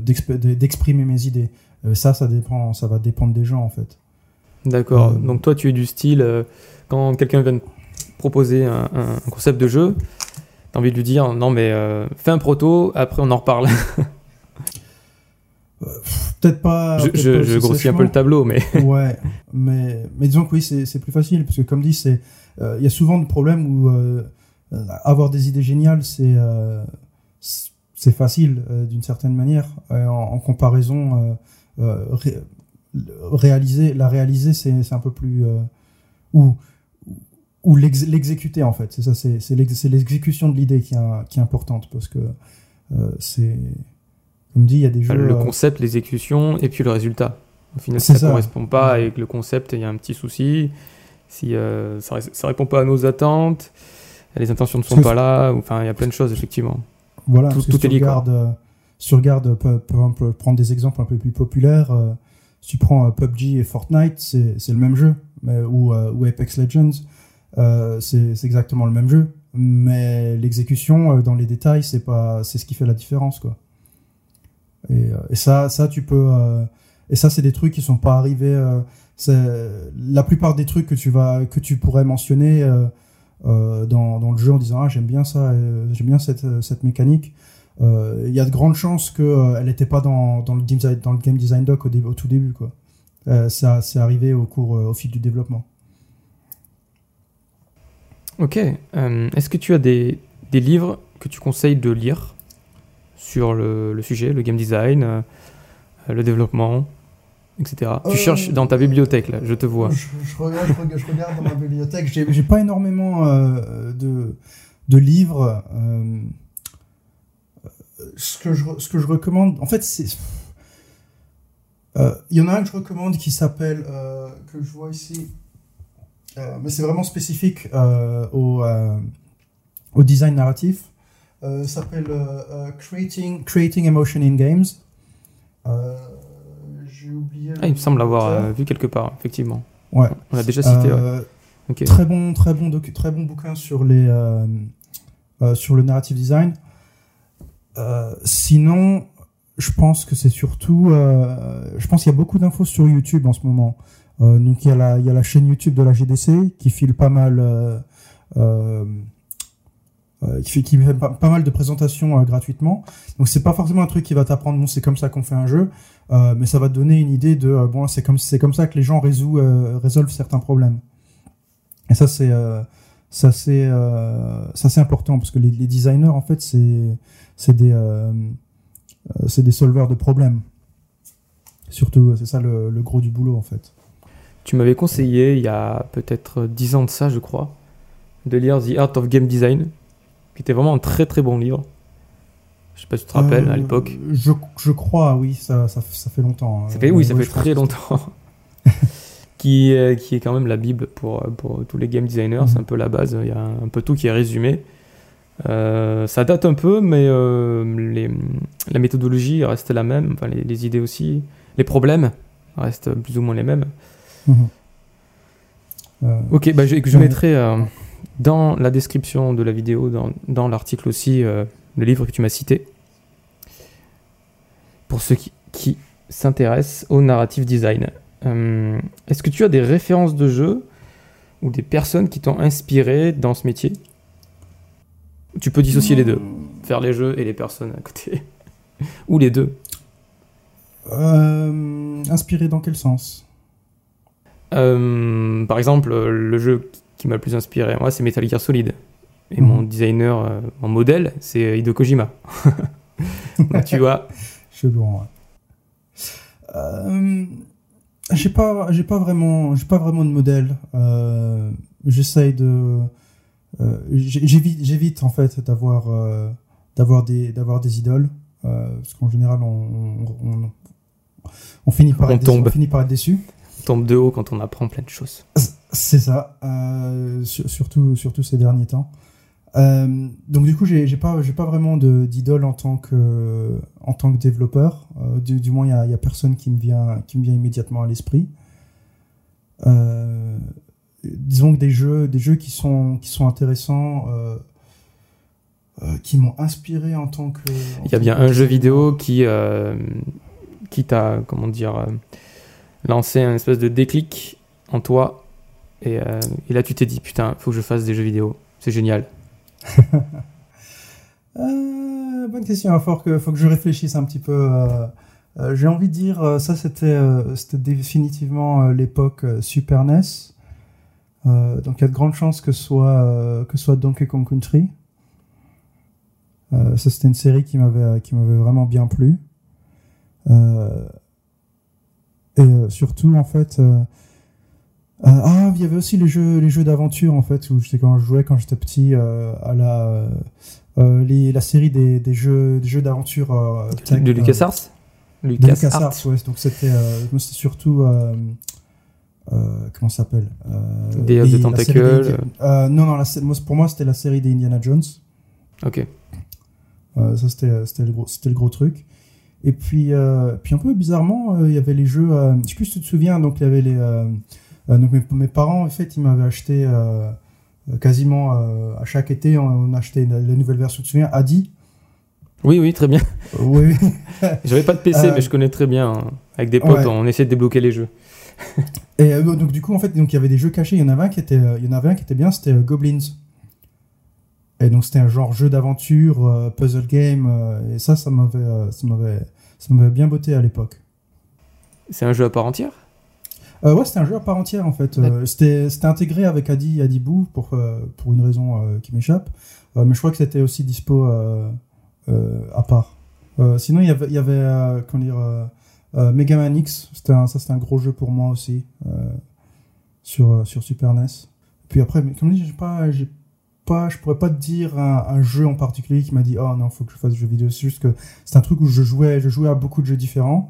d'exprimer mes idées. Euh, ça, ça dépend, ça va dépendre des gens en fait. D'accord. Donc toi, tu es du style quand quelqu'un vient proposer un, un, concept de jeu, T'as envie de lui dire non mais euh, fais un proto, après on en reparle. Euh, peut-être pas. Je, grossis un peu le tableau, mais. ouais, mais, mais disons que oui, c'est plus facile, parce que comme dit, euh, il y a souvent des problèmes où avoir des idées géniales, c'est c'est facile d'une certaine manière. En, comparaison, réaliser, la réaliser, c'est un peu plus. ou ou l'exécuter en fait. C'est ça, c'est l'exécution de l'idée qui, qui, est importante parce que euh, c'est, comme dit, il y a des jeux. Le euh, concept, l'exécution et puis le résultat. Au final, si ça ne correspond pas avec le concept, il y a un petit souci. Si euh, ça, ne répond pas à nos attentes, les intentions ne sont pas là, enfin, il y a plein de choses effectivement. Voilà, tout, tout est lié. Si tu regardes, par exemple, prendre des exemples un peu plus populaires, si tu prends PUBG et Fortnite, c'est le même jeu, mais, ou, ou Apex Legends euh, c'est exactement le même jeu, mais l'exécution euh, dans les détails, c'est pas, c'est ce qui fait la différence, quoi. Et, euh, ça, ça tu peux, et ça, c'est des trucs qui sont pas arrivés. la plupart des trucs que tu vas, que tu pourrais mentionner dans, le jeu en disant ah j'aime bien ça, j'aime bien cette, cette mécanique. Il y a de grandes chances qu'elle n'était pas dans, le game design doc au, au tout début, quoi. ça, c'est arrivé au cours, au fil du développement. Ok. Euh, est-ce que tu as des, des, livres que tu conseilles de lire sur le, le sujet, le game design, euh, le développement, etc. Tu euh, cherches dans ta bibliothèque, là, je te vois. Je, regarde, je, regarde, dans ma bibliothèque. J'ai pas énormément de, de, livres. ce, que je, ce que je recommande, en fait, c'est. Il y en a un que je recommande qui s'appelle, que je vois ici, mais c'est vraiment spécifique euh, au, euh, au design narratif. ça s'appelle Creating, Creating Emotion in Games. J'ai oublié. Ah, il me semble l'avoir vu quelque part, effectivement. Ouais. On l'a déjà cité. Très bon, très bon, très bon bouquin sur les sur le narrative design. sinon, je pense que c'est surtout, je pense qu'il y a beaucoup d'infos sur YouTube en ce moment. Donc il y a la, chaîne YouTube de la GDC qui file pas mal euh, fait, qui fait pas, mal de présentations euh, gratuitement. Donc c'est pas forcément un truc qui va t'apprendre, bon c'est comme ça qu'on fait un jeu, euh, mais ça va te donner une idée de bon c'est comme c'est comme ça que les gens résolvent, certains problèmes. Et ça c'est ça c'est ça c'est important parce que les, designers en fait c'est c'est des c'est des solveurs de problèmes. Surtout c'est ça le, le gros du boulot en fait. Tu m'avais conseillé il y a peut-être 10 ans de ça, je crois, de lire The Art of Game Design qui était vraiment un très très bon livre. Je sais pas si tu te rappelles à euh, l'époque. Je, je, crois, oui, ça, ça, ça fait longtemps. Hein. Ça fait, oui, ça fait très longtemps. qui, qui est quand même la Bible pour, pour tous les game designers. C'est mhm. un peu la base. Il y a un peu tout qui est résumé. Euh, ça date un peu, mais euh, les, la méthodologie reste la même. Enfin, les, idées aussi. Les problèmes restent plus ou moins les mêmes. Mhm. ok, bah, je, je mettrai dans la description de la vidéo, dans, dans l'article aussi, euh, le livre que tu m'as cité. Pour ceux qui, qui s'intéressent au narrative design. Euh, est-ce que tu as des références de jeux ou des personnes qui t'ont inspiré dans ce métier? Tu peux dissocier les deux, faire les jeux et les personnes à côté. ou les deux. Euh, inspiré dans quel sens? Par exemple, le jeu qui m'a le plus inspiré, moi, c'est Metal Gear Solid. Et mon mhm. designer, euh, mon modèle, c'est Hideo Kojima. tu vois. Je bon, euh, j'ai pas, j'ai pas vraiment, j'ai pas vraiment de modèle. Euh, J'essaye de, euh, j'évite, j'évite en fait d'avoir, euh, d'avoir des, d'avoir des idoles, parce qu'en général, on, on, on, finit par être tombe. on finit par être déçu. Tombe de haut quand on apprend plein de choses. C'est ça, euh, surtout, surtout ces derniers temps. Euh, donc du coup, j'ai pas, j'ai pas vraiment d'idole en tant que, en tant que développeur. Euh, du, du, moins, il y a, y a, personne qui me vient, qui me vient immédiatement à l'esprit. Disons que des jeux, des jeux qui sont, qui sont intéressants, qui m'ont inspiré en tant que. Il y a bien un jeu vidéo qui, qui t'a, comment dire, lancé un espèce de déclic en toi euh, et, là, tu t'es dit, putain, faut que je fasse des jeux vidéo. C'est génial. euh, bonne question. Il faut que, faut je réfléchisse un petit peu. Euh, j'ai envie de dire, ça, c'était définitivement l'époque Super NES. donc, il y a de grandes chances que ce soit, que soit Donkey Kong Country. ça, c'était une série qui m'avait vraiment bien plu. Et surtout, en fait euh, ah, il y avait aussi les jeux, les jeux d'aventure en fait où j'étais quand je jouais quand j'étais petit euh, à la euh, les, la série des, des jeux des jeux d'aventure de LucasArts. LucasArts, ouais. Donc c'était c'était surtout comment ça s'appelle Des of the Tentacle. non non, la, pour moi c'était la série des Indiana Jones. Ok. ça c'était le gros le gros truc. Et puis puis un peu bizarrement il y avait les jeux. je sais plus si tu te souviens donc il y avait les euh, donc mes, parents, en fait, ils m'avaient acheté euh, quasiment euh, à chaque été, on, achetait la, nouvelle version. Tu te souviens, Adi? Oui, oui, très bien. oui. J'avais pas de PC, mais je connais très bien. Hein. Avec des potes, on essayait de débloquer les jeux. et donc du coup, en fait, donc il y avait des jeux cachés. Il y en avait un qui était, il y en avait un qui était bien, c'était Goblins. Et donc c'était un genre jeu d'aventure, puzzle game, et ça, ça m'avait, ça m'avait, ça m'avait bien botté à l'époque. C'est un jeu à part entière euh, ouais, c'était un jeu à part entière en fait. Euh, c'était intégré avec Adi Adibou pour, euh, pour une raison euh, qui m'échappe. mais je crois que c'était aussi dispo à part. sinon, il y avait, y avait comment dire, Mega Man X. Un, ça, c'était un gros jeu pour moi aussi sur, sur Super NES. Puis après, mais comme je dis, j'ai pas, pas, je pourrais pas te dire un, un jeu en particulier qui m'a dit oh non, faut que je fasse des jeux vidéo. C'est juste que c'est un truc où je jouais, je jouais à beaucoup de jeux différents.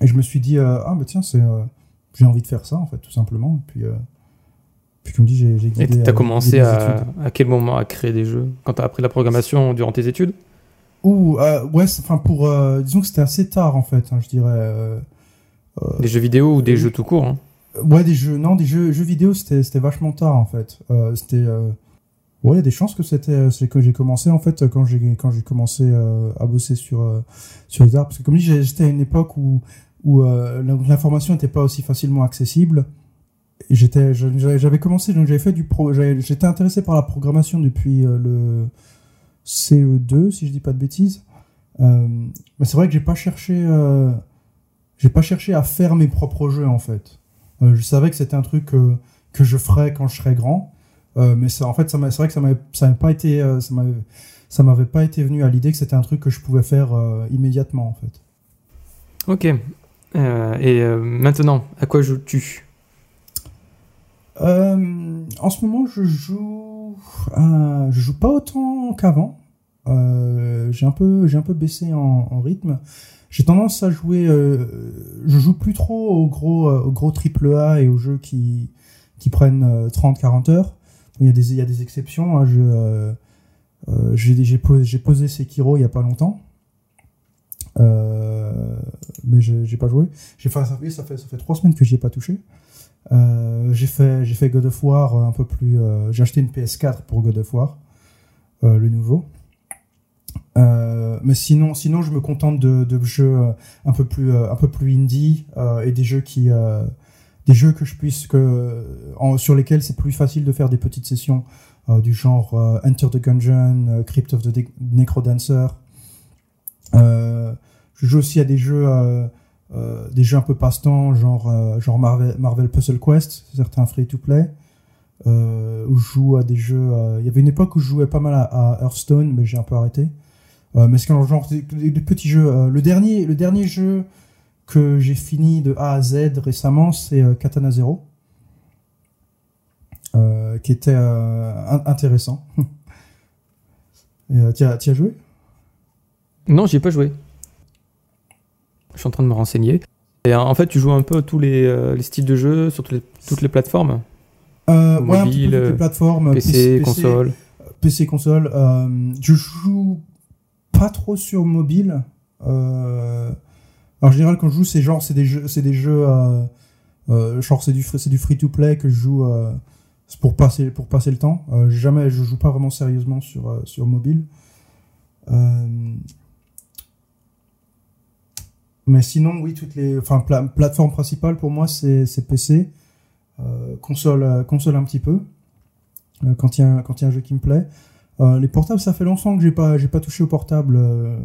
Et je me suis dit, ah, bah tiens, c'est, j'ai envie de faire ça, en fait, tout simplement. Et puis, euh, puis comme dit, j'ai guidé. Et tu as commencé à, à, quel moment à créer des jeux Quand tu as appris la programmation durant tes études? Ou, euh, ouais, enfin, pour. Euh, disons que c'était assez tard, en fait, hein, je dirais. Euh, des jeux vidéo ou des jeux tout court hein? Ouais, des jeux. Non, des jeux, jeux vidéo, c'était vachement tard, en fait. c'était. Ouais, il y a des chances que c'était c'est que j'ai commencé en fait quand j'ai quand j'ai commencé à bosser sur sur les arts parce que comme je dis j'étais à une époque où où l'information n'était pas aussi facilement accessible. J'étais j'avais commencé donc j'avais fait du pro j'étais intéressé par la programmation depuis le CE2 si je dis pas de bêtises. Euh, mais c'est vrai que j'ai pas cherché, euh, j'ai pas cherché à faire mes propres jeux en fait. Euh, je savais que c'était un truc que je ferais quand je serais grand, mais ça, en fait, c'est vrai que ça m'avait, ça pas été, ça m'avait, ça m'avait pas été venu à l'idée que c'était un truc que je pouvais faire immédiatement en fait. Ok. et maintenant, à quoi joues-tu? En ce moment, je joue, je joue pas autant qu'avant. Euh, j'ai un peu j'ai un peu baissé en, en rythme. J'ai tendance à jouer. Euh, je joue plus trop aux gros euh, aux gros triple A et aux jeux qui qui prennent 30-40 heures. Il y a des il y a des exceptions. Hein. Je j'ai j'ai posé, posé Sekiro il y a pas longtemps. Euh, mais j'ai pas joué. J'ai fait ça fait ça fait trois semaines que j'y ai pas touché. Euh, j'ai fait j'ai fait God of War un peu plus. j'ai acheté une PS4 pour God of War, le nouveau. Euh, mais sinon, sinon, je me contente de, de jeux euh, un peu plus, euh, un peu plus indie et des jeux qui, des jeux que je puisse que, sur lesquels c'est plus facile de faire des petites sessions du genre Enter the Gungeon, Crypt of the Necrodancer. je joue aussi à des jeux, des jeux un peu passe-temps, genre, genre Marvel, Puzzle Quest, certains free to play. où je joue à des jeux. Il y avait une époque où je jouais pas mal à, Hearthstone, mais j'ai un peu arrêté. Euh, mais c'est genre de, petits jeux. Euh, le dernier, le dernier jeu que j'ai fini de A à Z récemment, c'est euh, Katana Zero, qui était intéressant. tu as, joué? Non, j'ai pas joué. Je suis en train de me renseigner. Et en fait, tu joues un peu tous les, styles de jeu sur toutes les, toutes les plateformes euh, Mobile, ouais, plateformes, PC, console. PC, console. je joue pas trop sur mobile. Euh, en général, quand je joue, c'est genre, c'est des jeux, c'est des jeux, euh, euh, genre c'est du, c'est du free to play que je joue pour passer, pour passer le temps. jamais, je joue pas vraiment sérieusement sur sur mobile. mais sinon, oui, toutes les, enfin, plateforme principale pour moi, c'est PC, console, console un petit peu. quand il y y a un jeu qui me plaît. Euh, les portables, ça fait longtemps que j'ai pas, j'ai pas touché au portable. Euh,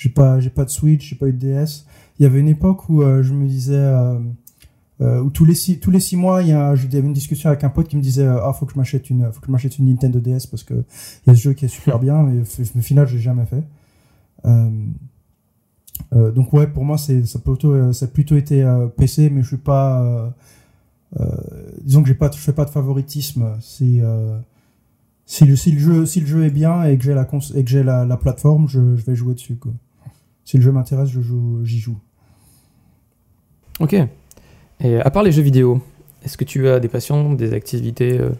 j'ai pas, j'ai pas de Switch, j'ai pas eu de DS. Il y avait une époque où euh, je me disais, où tous les six, tous les six mois, il y a, j'avais une discussion avec un pote qui me disait, ah, faut que je m'achète une, faut que je m'achète une Nintendo DS parce que il y a ce jeu qui est super bien, mais au final, j'ai jamais fait. donc ouais, pour moi, c'est, ça plutôt, ça a plutôt été PC, mais je suis pas, disons que j'ai pas, je fais pas de favoritisme. C'est si le, si le, jeu, si le jeu est bien et que j'ai la, et que j'ai la, la, plateforme, je, je, vais jouer dessus. Quoi. Si le jeu m'intéresse, je joue, j'y joue. Ok. Et à part les jeux vidéo, est-ce que tu as des passions, des activités euh...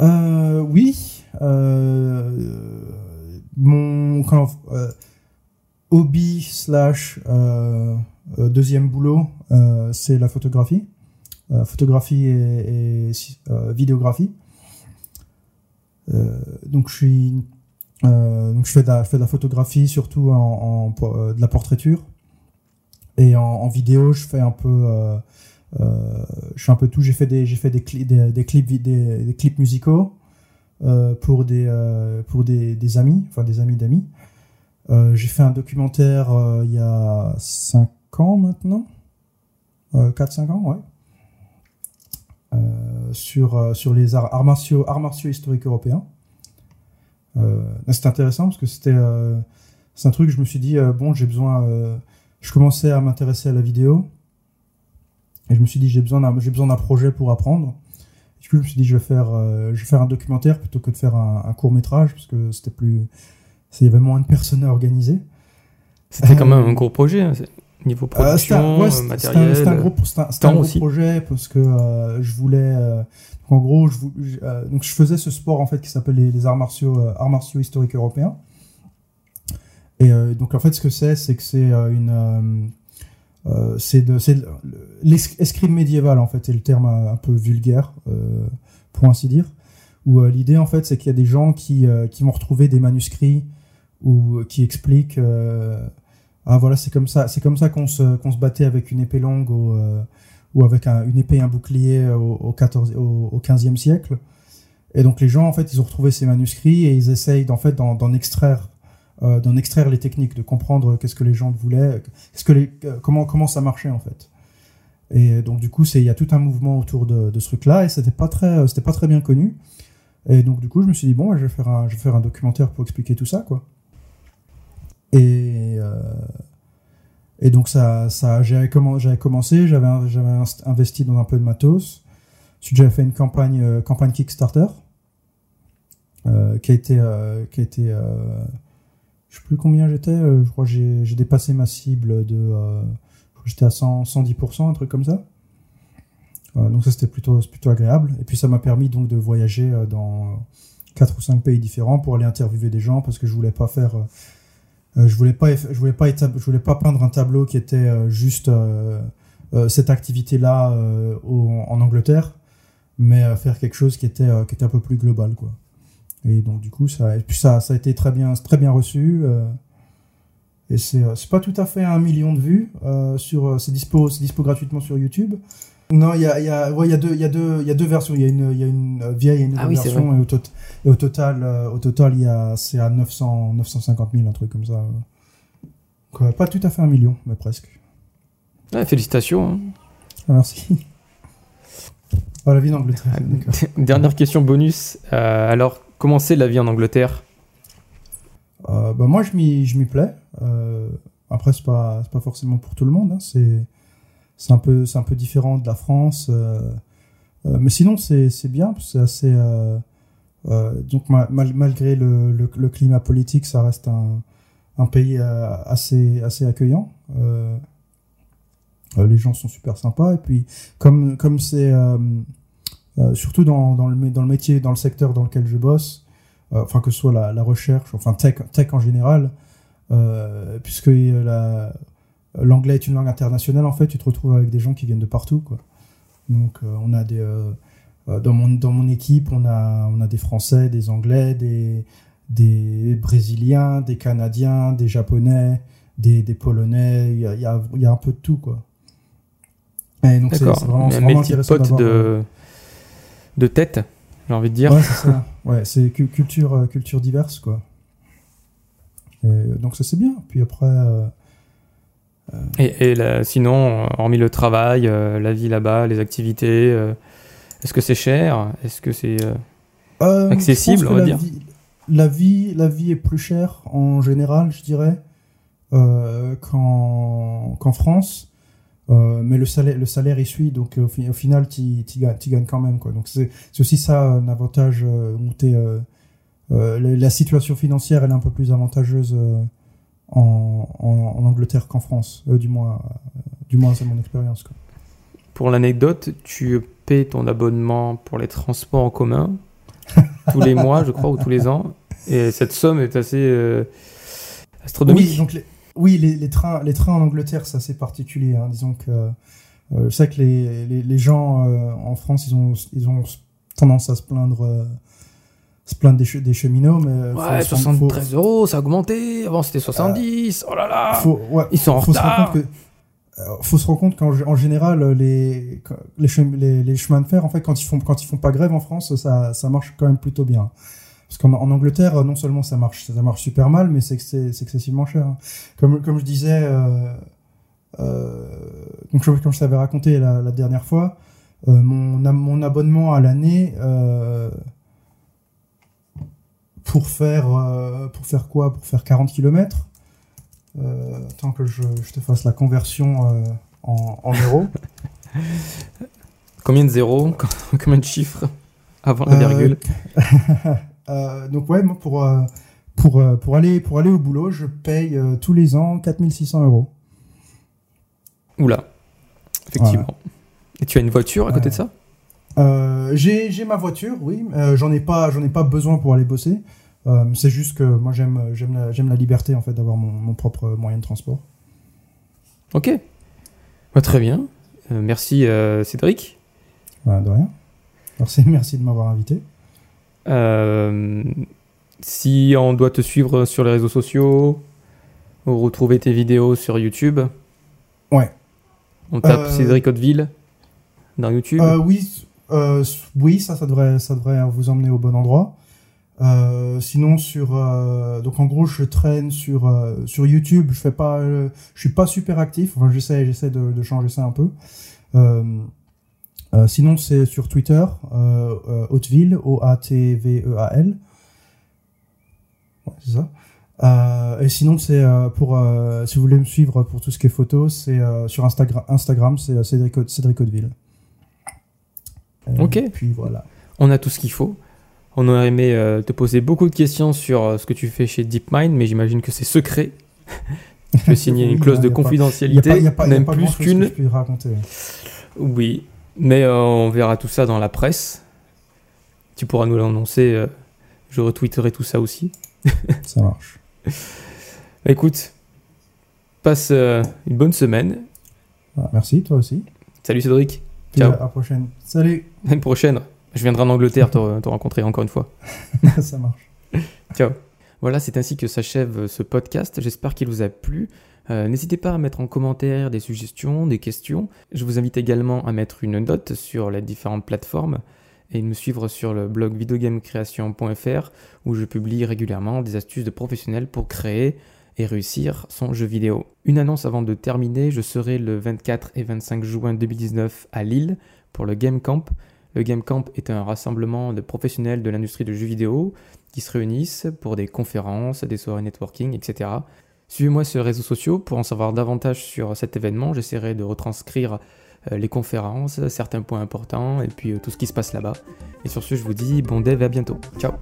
Euh, Oui. Euh, mon quand, hobby slash deuxième boulot, c'est la photographie. photographie et, et vidéographie. Donc je suis euh, donc je fais de la, je fais de la photographie surtout en, en euh, de la portraiture. Et en, en, vidéo je fais un peu euh, je fais un peu tout. J'ai fait des j'ai fait des, cli des, des, clips des, des, clips musicaux euh, pour des pour des, des, amis enfin des amis d'amis. J'ai fait un documentaire il y a 5 ans maintenant. 4-5 ans ouais. Euh, sur, euh, sur les arts, arts, martiaux, arts martiaux historiques européens. Euh, c'est intéressant parce que c'était c'est un truc je me suis dit bon j'ai besoin je commençais à m'intéresser à la vidéo. Et je me suis dit j'ai besoin d'un j'ai besoin d'un projet pour apprendre. Du coup je me suis dit je vais faire je vais faire un documentaire plutôt que de faire un, court métrage parce que c'était plus il y avait moins de personnes à organiser. C'était quand même un gros projet Niveau euh, production, matériel. C'était un, gros, un, gros projet parce que euh, je voulais. Euh, en gros, je, donc je faisais ce sport en fait qui s'appelle les, arts martiaux, arts martiaux historiques européens. Et donc en fait, ce que c'est, c'est que c'est une c'est de l'escrime médiéval en fait, c'est le terme un peu vulgaire pour ainsi dire, où l'idée en fait c'est qu'il y a des gens qui, qui vont retrouver des manuscrits ou qui expliquent ah voilà c'est comme ça c'est comme ça qu'on se, qu'on se battait avec une épée longue ou, ou avec une épée un bouclier au, au, 14, au, au 15e siècle et donc les gens en fait ils ont retrouvé ces manuscrits et ils essayent en fait d'en extraire euh, d'en extraire les techniques, de comprendre qu'est-ce que les gens voulaient, qu'est-ce que les, euh, comment comment ça marchait en fait. Et donc du coup, c'est il y a tout un mouvement autour de, de ce truc-là et c'était pas très euh, c'était pas très bien connu. Et donc du coup, je me suis dit bon, je vais faire un je vais faire un documentaire pour expliquer tout ça quoi. Et et donc ça ça j'avais commencé, j'avais investi dans un peu de matos. Ensuite, j'avais fait une campagne campagne Kickstarter qui a été qui a été je sais plus combien j'étais, euh, je crois que j'ai dépassé ma cible de, euh, j'étais à 100, 110%, un truc comme ça. Euh, donc ça c'était plutôt, plutôt agréable. Et puis ça m'a permis donc de voyager dans quatre ou cinq pays différents pour aller interviewer des gens parce que je voulais pas faire, je voulais pas, je voulais pas, je voulais pas peindre un tableau qui était juste cette activité-là en Angleterre, mais faire quelque chose qui était, qui était un peu plus global quoi. Et donc du coup, ça, et puis ça, ça a été très bien, très bien reçu. Euh, et c'est, euh, c'est pas tout à fait un million de vues euh, sur, euh, c'est dispo, c'est dispo gratuitement sur YouTube. Non, il y a, y a, ouais, y a deux, y a deux, il y a deux versions. Il y a une, y a une vieille et une ah nouvelle version. Et au, et au, total, au total, il y a, c'est à 900, 950 000, un truc comme ça. Pas tout à fait un million, mais presque. Félicitations. Hein. Ah, merci. Ah, la vie d'Angleterre. Dernière question bonus. Euh, alors, Comment c'est la vie en Angleterre? Euh, bah Moi, je m'y, plais. Euh, après, c'est pas, pas forcément pour tout le monde. Hein. C'est, c'est, un peu, c'est un peu différent de la France. Euh, mais sinon, c'est, bien. C'est assez. donc, malgré le, le, climat politique, ça reste un, un pays assez, assez accueillant. les gens sont super sympas. Et puis, comme, comme c'est euh, surtout dans, dans, le, dans le métier, dans le secteur dans lequel je bosse, euh, enfin que ce soit la, la, recherche, enfin tech, tech en général, euh, puisque l'anglais est une langue internationale, en fait, tu te retrouves avec des gens qui viennent de partout, quoi. Donc on a des dans mon dans mon équipe, on a on a des Français, des Anglais, des des Brésiliens, des Canadiens, des Japonais, des, des Polonais. Il y a, y, a, y a un peu de tout, quoi. Et donc c'est vraiment, vraiment intéressant de de tête, j'ai envie de dire. Ouais, c'est ça. Ouais, c'est culture, euh, culture diverse, quoi. donc ça c'est bien. Puis après. Euh, euh, et, et sinon, hormis le travail, la vie là-bas, les activités, est-ce que c'est cher? Est-ce que c'est accessible, on va la dire? vie, la vie, la vie est plus chère en général, je dirais, qu'en France. Euh, mais le salaire, le salaire y suit, donc au, final, tu gagnes, quand même. Quoi. Donc c'est aussi ça un avantage euh, euh, la, situation financière elle est un peu plus avantageuse en, en, Angleterre qu'en France, du moins, du moins c'est mon expérience. Pour l'anecdote, tu paies ton abonnement pour les transports en commun tous les mois, je crois, ou tous les ans, et cette somme est assez astronomique. Oui, donc les, oui, les, trains, les trains en Angleterre, c'est assez particulier. Hein. Disons que euh, je sais que les, les, gens euh, en France, ils ont, ils ont tendance à se plaindre, euh, se plaindre des, des, cheminots. Mais ouais, 73 euros, ça a augmenté. Avant, c'était 70. oh là là Ils sont en faut retard. Se faut se rendre compte qu'en général, les, les, les, chemins de fer, en fait, quand ils font, quand ils font pas grève en France, ça, ça marche quand même plutôt bien. Parce qu'en Angleterre, non seulement ça marche, ça marche super mal, mais c'est excessivement cher. Hein. Comme, comme je disais, euh, euh, donc comme je t'avais raconté la, dernière fois, euh, mon, mon abonnement à l'année pour faire pour faire quoi? Pour faire 40 km. tant que je, je, te fasse la conversion en, en euros. Combien de zéros? Combien de chiffres? Avant la virgule Euh, donc ouais, moi pour euh, pour euh, pour aller pour aller au boulot, je paye tous les ans 4600 euros. Oula, effectivement. Et tu as une voiture à côté de ça? J'ai ma voiture, oui. j'en ai pas j'en ai pas besoin pour aller bosser. c'est juste que moi j'aime j'aime la, j'aime la liberté en fait d'avoir mon, mon, propre moyen de transport. Ok, bah, très bien. merci Cédric. Bah, de rien. Merci merci de m'avoir invité. Euh, si on doit te suivre sur les réseaux sociaux ou retrouver tes vidéos sur YouTube, Ouais. on tape Euh, Cédric Hauteville dans YouTube. Euh, oui, euh, oui, ça, ça devrait, ça devrait vous emmener au bon endroit. Euh, sinon sur euh, donc en gros je traîne sur sur YouTube. Je fais pas je suis pas super actif. Enfin j'essaie j'essaie de, changer ça un peu. Sinon c'est sur Twitter Hauteville O A T V E A L. C'est ça. Et sinon c'est pour si vous voulez me suivre pour tout ce qui est photo c'est sur Instagram Instagram c'est Cédric Cédric Hauteville Euh, Ok. puis voilà On a tout ce qu'il faut. On aurait aimé euh, te poser beaucoup de questions sur euh, ce que tu fais chez DeepMind, mais j'imagine que c'est secret. Tu peux signer une clause de y a pas- Il n'y a confidentialité, pas, y a même pas plus que qu'une. raconter. Oui, mais euh, on verra tout ça dans la presse. Tu pourras nous l'annoncer. je retweeterai tout ça aussi. Ça marche. Écoute, passe une bonne semaine. Voilà, merci, toi aussi. Salut Cédric. Ciao. à la prochaine. Salut. L'année prochaine, je viendrai en Angleterre te, te rencontrer encore une fois. ça marche. Ciao. Voilà, c'est ainsi que s'achève ce podcast. J'espère qu'il vous a plu. Euh, N'hésitez pas à mettre en commentaire des suggestions, des questions. Je vous invite également à mettre une note sur les différentes plateformes et de me suivre sur le blog videogamecreation.fr où je publie régulièrement des astuces de professionnels pour créer et réussir son jeu vidéo. Une annonce avant de terminer, je serai le 24 et 25 juin 2019 à Lille pour le Game Camp. Le Game Camp est un rassemblement de professionnels de l'industrie du jeu vidéo qui se réunissent pour des conférences, des soirées networking, etc. Suivez-moi sur les réseaux sociaux pour en savoir davantage sur cet événement. J'essaierai de retranscrire euh, les conférences, certains points importants et puis euh, tout ce qui se passe là-bas. Et sur ce, je vous dis bon dev et à bientôt. Ciao